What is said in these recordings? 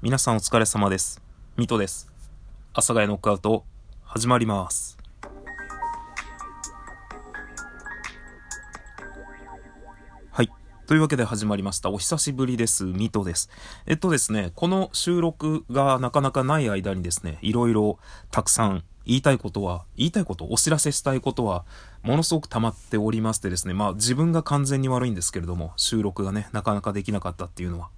皆さんお疲れ様です。ミトです。阿佐ヶ谷ノックアウト、始まります。はい。というわけで始まりました。お久しぶりです。ミトです。えっとですね、この収録がなかなかない間にですね、いろいろたくさん言いたいことは、言いたいこと、お知らせしたいことは、ものすごく溜まっておりましてですね、まあ自分が完全に悪いんですけれども、収録がね、なかなかできなかったっていうのは。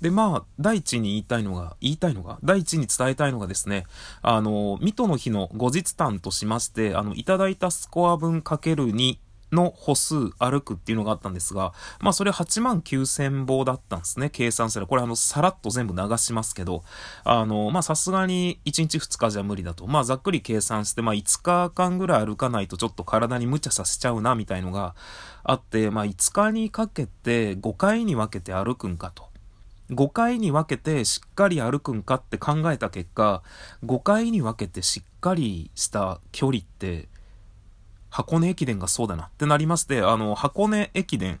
で、まあ、第一に言いたいのが、言いたいのが、第一に伝えたいのがですね、あの、ミトの日の後日談としまして、あの、いただいたスコア分かける2の歩数歩くっていうのがあったんですが、まあそれ8万9000歩だったんですね、計算すれば。これあの、さらっと全部流しますけど、あの、まあさすがに1日2日じゃ無理だと。まあざっくり計算して、まあ5日間ぐらい歩かないとちょっと体に無茶させちゃうな、みたいのがあって、まあ5日にかけて5回に分けて歩くんかと。5回に分けてしっかり歩くんかって考えた結果、5回に分けてしっかりした距離って箱根駅伝がそうだなってなりまして、あの、箱根駅伝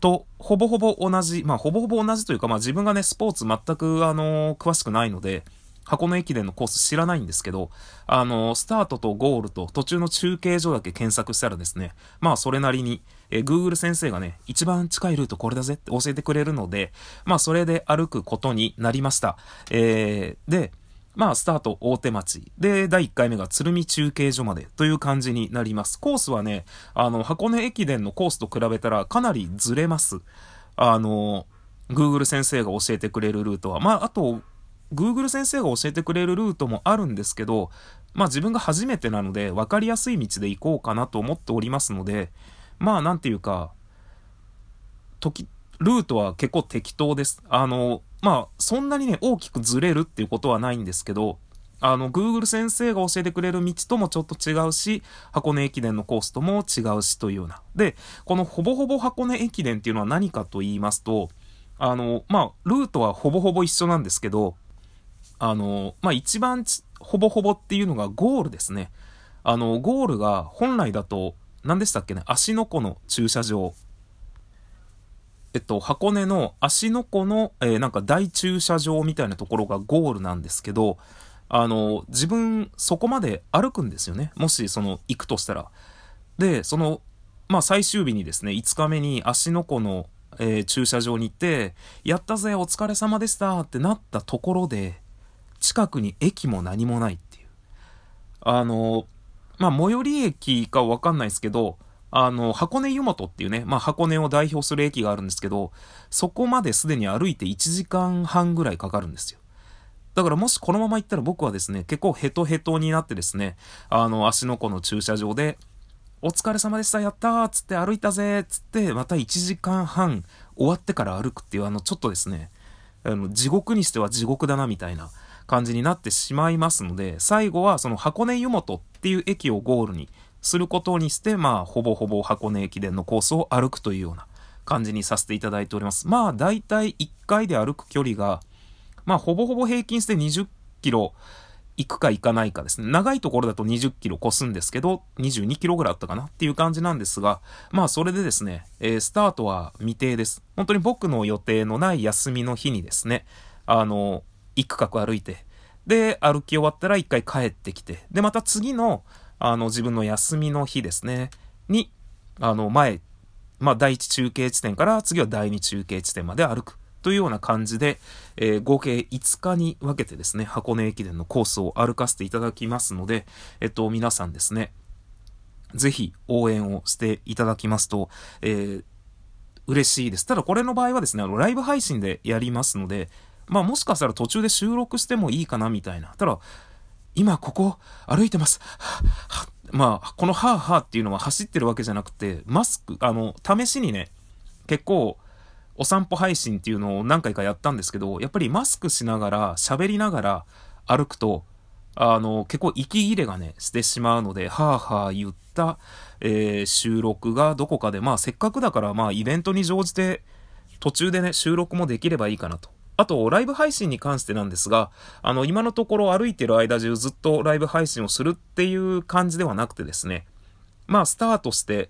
とほぼほぼ同じ、まあほぼほぼ同じというか、まあ自分がね、スポーツ全くあの、詳しくないので、箱根駅伝のコース知らないんですけど、あの、スタートとゴールと途中の中継所だけ検索したらですね、まあそれなりに、え Google 先生がね、一番近いルートこれだぜって教えてくれるので、まあそれで歩くことになりました。えー、で、まあ、スタート大手町。で、第1回目が鶴見中継所までという感じになります。コースはね、あの、箱根駅伝のコースと比べたらかなりずれます。あの、Google 先生が教えてくれるルートは。まあ、あと、Google 先生が教えてくれるルートもあるんですけど、まあ自分が初めてなので分かりやすい道で行こうかなと思っておりますので、まあなんていうか、時、ルートは結構適当です。あの、まあ、そんなにね、大きくずれるっていうことはないんですけど、あの、Google 先生が教えてくれる道ともちょっと違うし、箱根駅伝のコースとも違うしというような。で、このほぼほぼ箱根駅伝っていうのは何かと言いますと、あの、まあ、ルートはほぼほぼ一緒なんですけど、あの、まあ、一番ほぼほぼっていうのがゴールですね。あの、ゴールが本来だと、何でしたっけね、足の湖の駐車場えっと、箱根の芦ノ湖の、えー、なんか大駐車場みたいなところがゴールなんですけど、あの、自分、そこまで歩くんですよね。もし、その、行くとしたら。で、その、まあ、最終日にですね、5日目に芦ノ湖の、えー、駐車場に行って、やったぜ、お疲れ様でしたってなったところで、近くに駅も何もないっていう。あの、まあ、最寄り駅かわかんないですけど、あの、箱根湯本っていうね、まあ、箱根を代表する駅があるんですけど、そこまですでに歩いて1時間半ぐらいかかるんですよ。だからもしこのまま行ったら僕はですね、結構ヘトヘトになってですね、あの、足の湖の駐車場で、お疲れ様でした、やったーつって歩いたぜーつって、また1時間半終わってから歩くっていう、あの、ちょっとですね、あの、地獄にしては地獄だなみたいな感じになってしまいますので、最後はその箱根湯本っていう駅をゴールにすることにして、まあ、ほぼほぼ箱根駅伝のコースを歩くというような感じにさせていただいております。まあ、だいたい1回で歩く距離が、まあ、ほぼほぼ平均して20キロ行くか行かないかですね。長いところだと20キロ越すんですけど、22キロぐらいあったかなっていう感じなんですが、まあ、それでですね、えー、スタートは未定です。本当に僕の予定のない休みの日にですね、あの、一区画歩いて、で、歩き終わったら一回帰ってきて、で、また次の、あの、自分の休みの日ですね、に、あの、前、まあ、第一中継地点から次は第二中継地点まで歩くというような感じで、えー、合計5日に分けてですね、箱根駅伝のコースを歩かせていただきますので、えっと、皆さんですね、ぜひ応援をしていただきますと、えー、嬉しいです。ただこれの場合はですね、あの、ライブ配信でやりますので、まあもしかしたら途中で収録してもいいかなみたいな。ただ、今ここ歩いてます。まあ、このハーハーっていうのは走ってるわけじゃなくて、マスク、あの、試しにね、結構、お散歩配信っていうのを何回かやったんですけど、やっぱりマスクしながら、喋りながら歩くと、あの、結構息切れがね、してしまうので、はーはー言った、えー、収録がどこかで、まあせっかくだから、まあイベントに乗じて、途中でね、収録もできればいいかなとあと、ライブ配信に関してなんですが、あの、今のところ歩いてる間中ずっとライブ配信をするっていう感じではなくてですね、まあ、スタートして、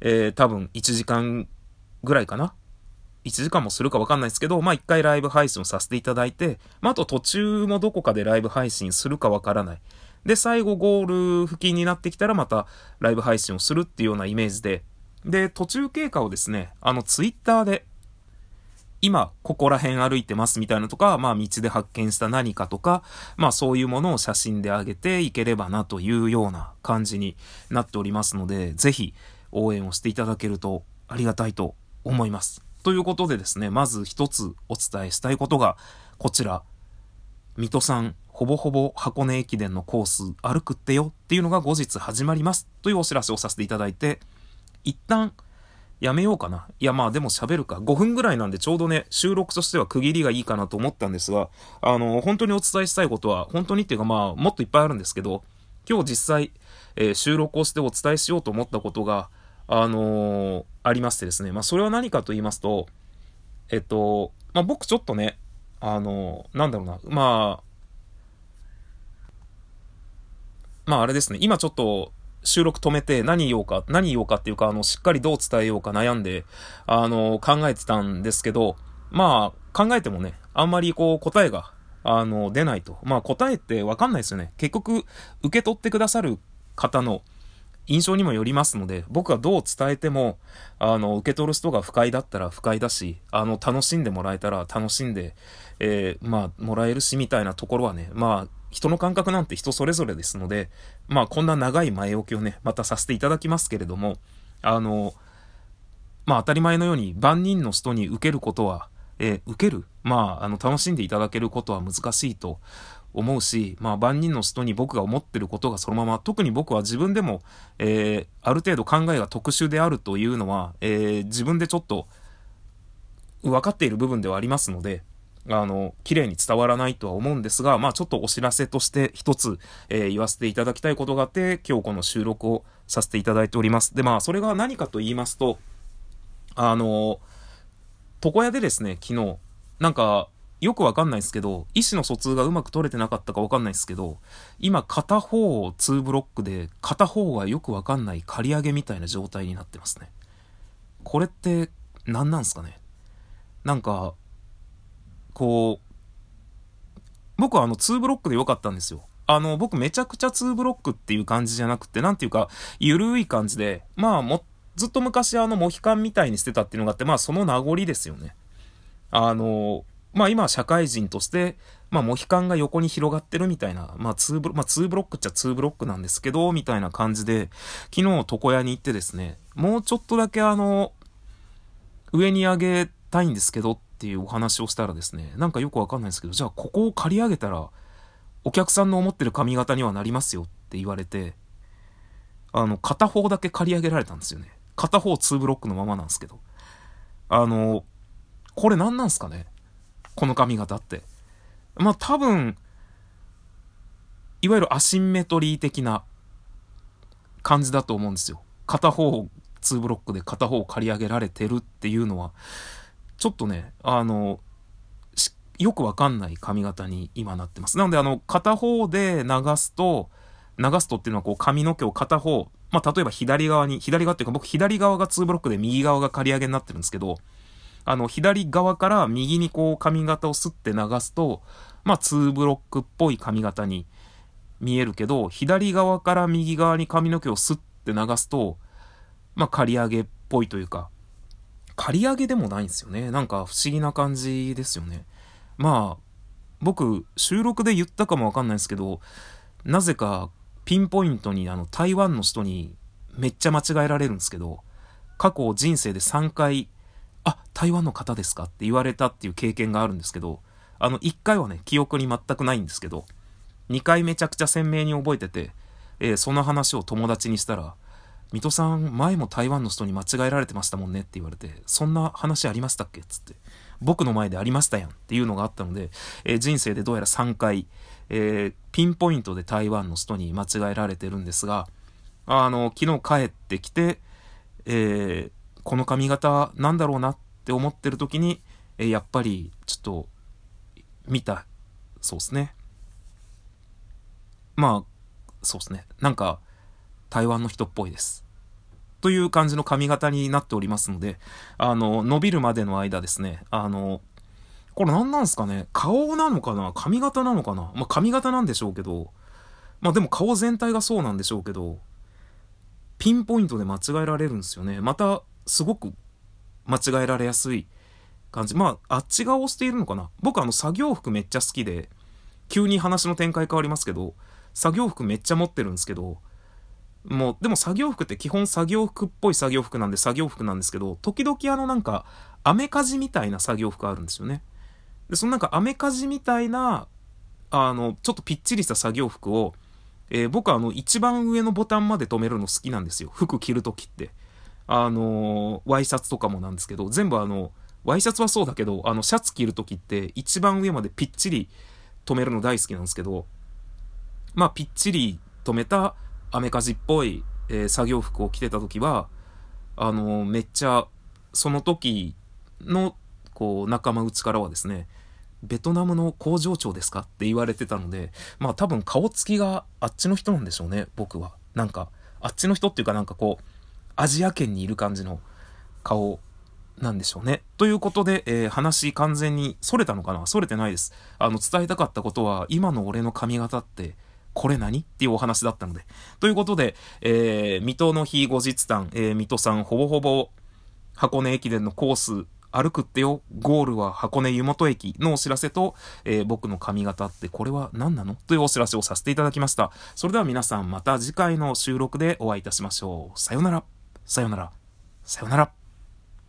えー、多分1時間ぐらいかな？1時間もするかわかんないですけど、まあ一回ライブ配信をさせていただいて、まああと途中もどこかでライブ配信するかわからない。で、最後ゴール付近になってきたらまたライブ配信をするっていうようなイメージで、で、途中経過をですね、あのツイッターで、今、ここら辺歩いてますみたいなとか、まあ道で発見した何かとか、まあそういうものを写真で上げていければなというような感じになっておりますので、ぜひ応援をしていただけるとありがたいと思います。ということでですね、まず一つお伝えしたいことが、こちら、水戸さん、ほぼほぼ箱根駅伝のコース歩くってよっていうのが後日始まりますというお知らせをさせていただいて、一旦やめようかな。いやまあでも喋るか。5分ぐらいなんでちょうどね、収録としては区切りがいいかなと思ったんですが、あの、本当にお伝えしたいことは、本当にっていうかまあ、もっといっぱいあるんですけど、今日実際、えー、収録をしてお伝えしようと思ったことが、あのー、ありましてですね。まあそれは何かと言いますと、えっと、まあ僕ちょっとね、あのー、なんだろうな、まあ、まああれですね、今ちょっと収録止めて何言おうか、何言おうかっていうか、あの、しっかりどう伝えようか悩んで、あの、考えてたんですけど、まあ、考えてもね、あんまりこう答えが、あの、出ないと。まあ答えってわかんないですよね。結局、受け取ってくださる方の印象にもよりますので、僕がどう伝えても、あの、受け取る人が不快だったら不快だし、あの、楽しんでもらえたら楽しんで、えー、まあ、もらえるし、みたいなところはね、まあ、人の感覚なんて人それぞれですので、まあ、こんな長い前置きをね、またさせていただきますけれども、あの、まあ、当たり前のように万人の人に受けることは、えー、受けるまあ、あの、楽しんでいただけることは難しいと思うし、まあ万人の人に僕が思ってることがそのまま、特に僕は自分でも、えー、ある程度考えが特殊であるというのは、えー、自分でちょっと分かっている部分ではありますので、あの、綺麗に伝わらないとは思うんですが、まあちょっとお知らせとして一つ、えー、言わせていただきたいことがあって、今日この収録をさせていただいております。で、まあそれが何かと言いますと、あの、床屋でですね、昨日、なんか、よくわかんないですけど、意思の疎通がうまく取れてなかったかわかんないですけど、今片方を2ブロックで、片方がよくわかんない刈り上げみたいな状態になってますね。これって何なんすかね？なんか、こう、僕はあの2ブロックでよかったんですよ。あの、僕めちゃくちゃ2ブロックっていう感じじゃなくて、なんていうか、ゆるい感じで、まあも、ずっと昔あのモヒカンみたいにしてたっていうのがあって、まあその名残ですよね。あの、まあ今社会人として、まあモヒカンが横に広がってるみたいな、まあ2ブロ、まあ2ブロックっちゃ2ブロックなんですけど、みたいな感じで、昨日床屋に行ってですね、もうちょっとだけあの、上に上げたいんですけどっていうお話をしたらですね、なんかよくわかんないですけど、じゃあここを借り上げたら、お客さんの思ってる髪型にはなりますよって言われて、あの、片方だけ借り上げられたんですよね。片方2ブロックのままなんですけど。あの、これ何なんすかね？この髪型って。まあ多分、いわゆるアシンメトリー的な感じだと思うんですよ。片方2ブロックで片方刈り上げられてるっていうのは、ちょっとね、あの、よくわかんない髪型に今なってます。なので、あの、片方で流すと、流すとっていうのはこう髪の毛を片方、まあ、例えば左側に、左側っていうか僕左側が2ブロックで右側が刈り上げになってるんですけど、あの、左側から右にこう髪型をスッて流すと、まあ、2ブロックっぽい髪型に見えるけど、左側から右側に髪の毛をスッて流すと、まあ、刈り上げっぽいというか、刈り上げでもないんですよね。なんか不思議な感じですよね。まあ、僕、収録で言ったかもわかんないですけど、なぜかピンポイントにあの台湾の人にめっちゃ間違えられるんですけど、過去人生で3回あ、台湾の方ですか？って言われたっていう経験があるんですけど、あの、1回はね、記憶に全くないんですけど、2回めちゃくちゃ鮮明に覚えてて、えー、その話を友達にしたら、水戸さん、前も台湾の人に間違えられてましたもんねって言われて、そんな話ありましたっけつって、僕の前でありましたやんっていうのがあったので、えー、人生でどうやら3回、えー、ピンポイントで台湾の人に間違えられてるんですが、あの、昨日帰ってきて、えー、この髪型なんだろうなって思ってる時に、えやっぱりちょっと見た、そうですね。まあ、そうですね。なんか、台湾の人っぽいです。という感じの髪型になっておりますので、あの、伸びるまでの間ですね、あの、これ何なんすかね顔なのかな髪型なのかなまあ、髪型なんでしょうけど、まあでも顔全体がそうなんでしょうけど、ピンポイントで間違えられるんですよね。また、すごく間違えられやすい感じ。まあ、あっち側をしているのかな僕あの作業服めっちゃ好きで、急に話の展開変わりますけど、作業服めっちゃ持ってるんですけど、もう、でも作業服って基本作業服っぽい作業服なんで作業服なんですけど、時々あのなんか、アメカジみたいな作業服あるんですよね。で、そのなんかアメカジみたいな、あの、ちょっとぴっちりした作業服を、えー、僕はあの、一番上のボタンまで止めるの好きなんですよ。服着るときって。あのワイシャツとかもなんですけど、全部あの、ワイシャツはそうだけど、あの、シャツ着るときって一番上までぴっちり止めるの大好きなんですけど、まあ、ぴっちり止めたアメカジっぽい、えー、作業服を着てたときは、あのめっちゃ、その時の、こう、仲間内からはですね、ベトナムの工場長ですか？って言われてたので、まあ多分顔つきがあっちの人なんでしょうね、僕は。なんか、あっちの人っていうかなんかこう、アジア圏にいる感じの顔なんでしょうね。ということで、えー、話完全に逸れたのかな？逸れてないです。あの、伝えたかったことは、今の俺の髪型って、これ何？っていうお話だったので。ということで、えー、水戸の日後日談、えー、水戸さんほぼほぼ箱根駅伝のコース歩くってよ、ゴールは箱根湯本駅のお知らせと、えー、僕の髪型ってこれは何なの？というお知らせをさせていただきました。それでは皆さんまた次回の収録でお会いいたしましょう。さよなら。さよなら。さよなら。